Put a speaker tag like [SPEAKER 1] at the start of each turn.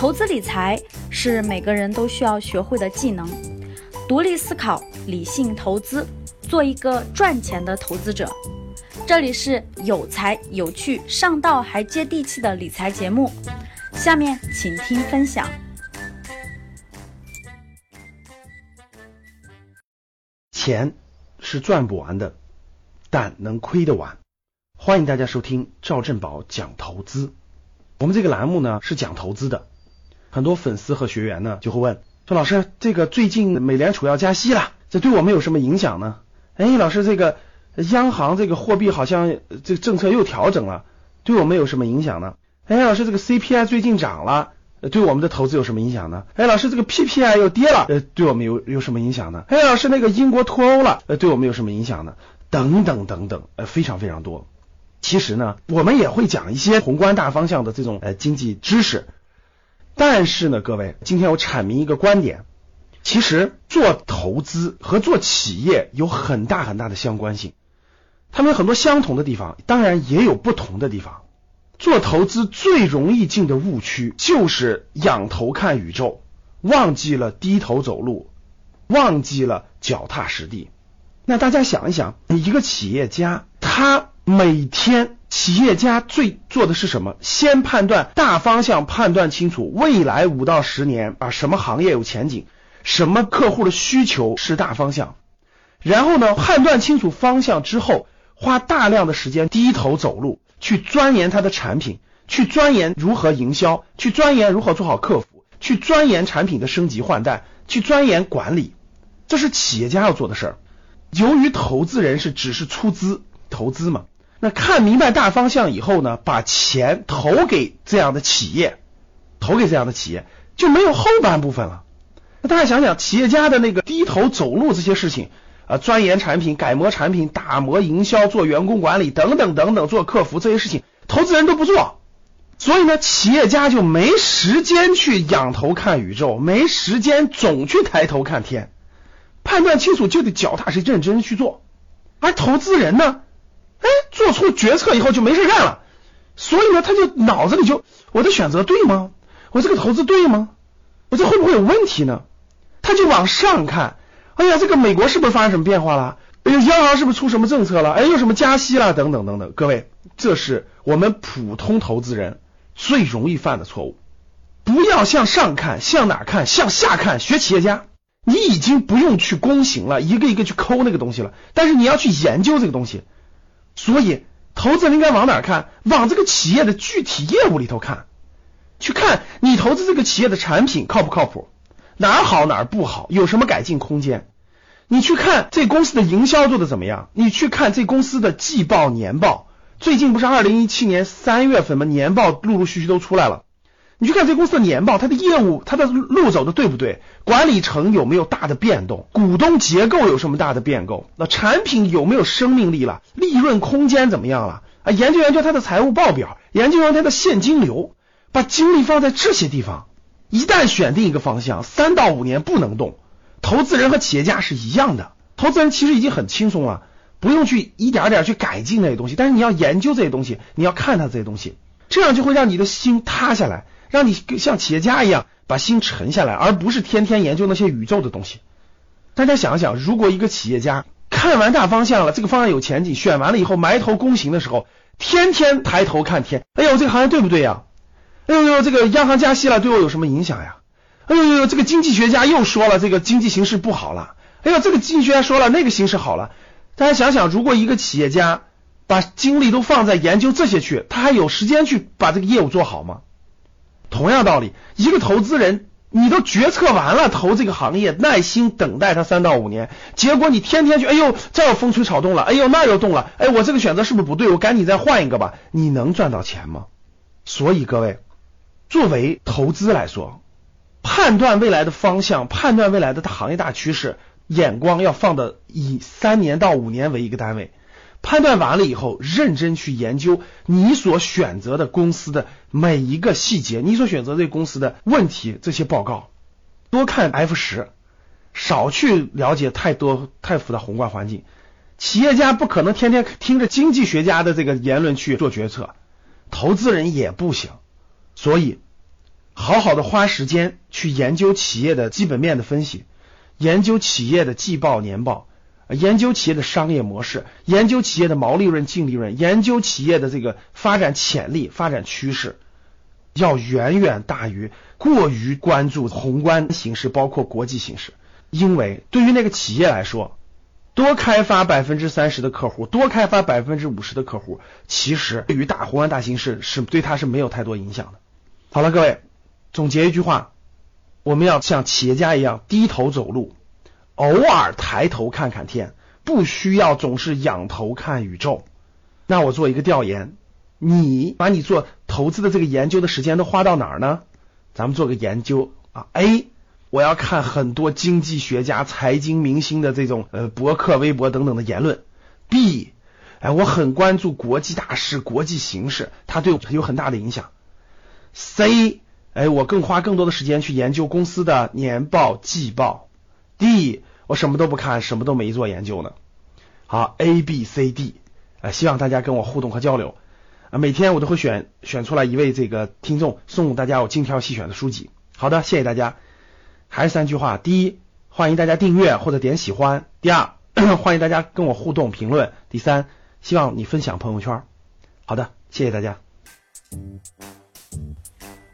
[SPEAKER 1] 投资理财是每个人都需要学会的技能，独立思考，理性投资，做一个赚钱的投资者。这里是有才有趣、上道还接地气的理财节目，下面请听分享。
[SPEAKER 2] 钱是赚不完的，但能亏得完。欢迎大家收听赵振宝讲投资。我们这个栏目呢是讲投资的，很多粉丝和学员呢就会问说：“老师，这个最近美联储要加息了，这对我们有什么影响呢？”哎，老师，这个央行这个货币好像这个政策又调整了，对我们有什么影响呢？哎，老师，这个 CPI 最近涨了，对我们的投资有什么影响呢？哎，老师，这个 PPI 又跌了，呃，对我们有有什么影响呢？哎，老师，那个英国脱欧了，呃，对我们有什么影响呢？等等等等，呃，非常非常多。其实呢，我们也会讲一些宏观大方向的这种呃经济知识，但是呢，各位，今天我阐明一个观点，其实做投资和做企业有很大很大的相关性，他们有很多相同的地方，当然也有不同的地方。做投资最容易进的误区就是仰头看宇宙，忘记了低头走路，忘记了脚踏实地。那大家想一想，你一个企业家他。每天，企业家最做的是什么？先判断大方向，判断清楚未来五到十年啊，什么行业有前景，什么客户的需求是大方向。然后呢，判断清楚方向之后，花大量的时间低头走路，去钻研他的产品，去钻研如何营销，去钻研如何做好客服，去钻研产品的升级换代，去钻研管理。这是企业家要做的事儿。由于投资人是只是出资投资嘛。那看明白大方向以后呢，把钱投给这样的企业，投给这样的企业就没有后半部分了。那大家想想，企业家的那个低头走路这些事情啊，钻研产品、改模产品、打磨营销、做员工管理等等等等，做客服这些事情，投资人都不做，所以呢，企业家就没时间去仰头看宇宙，没时间总去抬头看天，判断清楚就得脚踏实地、认真去做，而投资人呢？哎，做出决策以后就没事干了，所以呢，他就脑子里就我的选择对吗？我这个投资对吗？我这会不会有问题呢？他就往上看，哎呀，这个美国是不是发生什么变化了？哎呀，央行是不是出什么政策了？哎，有什么加息了？等等等等。各位，这是我们普通投资人最容易犯的错误。不要向上看，向哪看？向下看。学企业家，你已经不用去攻行了，一个一个去抠那个东西了，但是你要去研究这个东西。所以，投资人应该往哪看？往这个企业的具体业务里头看，去看你投资这个企业的产品靠不靠谱，哪儿好哪儿不好，有什么改进空间？你去看这公司的营销做的怎么样？你去看这公司的季报、年报，最近不是二零一七年三月份吗？年报陆陆续续都出来了。你去看这公司的年报，它的业务，它的路走的对不对？管理层有没有大的变动？股东结构有什么大的变构？那产品有没有生命力了？利润空间怎么样了？啊，研究研究它的财务报表，研究研究它的现金流，把精力放在这些地方。一旦选定一个方向，三到五年不能动。投资人和企业家是一样的，投资人其实已经很轻松了，不用去一点点去改进那些东西，但是你要研究这些东西，你要看它这些东西，这样就会让你的心塌下来。让你像企业家一样把心沉下来，而不是天天研究那些宇宙的东西。大家想想，如果一个企业家看完大方向了，这个方向有前景，选完了以后埋头躬行的时候，天天抬头看天，哎呦，这个行业对不对呀？哎呦呦，这个央行加息了，对我有什么影响呀？哎呦呦，这个经济学家又说了，这个经济形势不好了。哎呦，这个经济学家说了，那个形势好了。大家想想，如果一个企业家把精力都放在研究这些去，他还有时间去把这个业务做好吗？同样道理，一个投资人，你都决策完了投这个行业，耐心等待它三到五年，结果你天天去，哎呦，这又风吹草动了，哎呦，那又动了，哎，我这个选择是不是不对？我赶紧再换一个吧。你能赚到钱吗？所以各位，作为投资来说，判断未来的方向，判断未来的行业大趋势，眼光要放的以三年到五年为一个单位。判断完了以后，认真去研究你所选择的公司的每一个细节，你所选择这公司的问题，这些报告，多看 F 十，少去了解太多太复杂宏观环境。企业家不可能天天听着经济学家的这个言论去做决策，投资人也不行。所以，好好的花时间去研究企业的基本面的分析，研究企业的季报年报，研究企业的商业模式，研究企业的毛利润、净利润，研究企业的这个发展潜力、发展趋势，要远远大于过于关注宏观形势，包括国际形势。因为对于那个企业来说，多开发百分之三十的客户，多开发百分之五十的客户，其实对于大宏观大形势是对它是没有太多影响的。好了，各位，总结一句话，我们要像企业家一样低头走路，偶尔抬头看看天，不需要总是仰头看宇宙。那我做一个调研，你把你做投资的这个研究的时间都花到哪儿呢？咱们做个研究啊，A。我要看很多经济学家、财经明星的这种呃博客、微博等等的言论。B，哎，我很关注国际大事、国际形势，它对我有很大的影响。C，哎，我更花更多的时间去研究公司的年报、季报。D，我什么都不看，什么都没做研究呢。好，A、B、C、D，呃，希望大家跟我互动和交流啊。每天我都会选选出来一位这个听众，送大家我精挑细选的书籍。好的，谢谢大家。还是三句话：第一，欢迎大家订阅或者点喜欢；第二，欢迎大家跟我互动评论；第三，希望你分享朋友圈。好的，谢谢大家。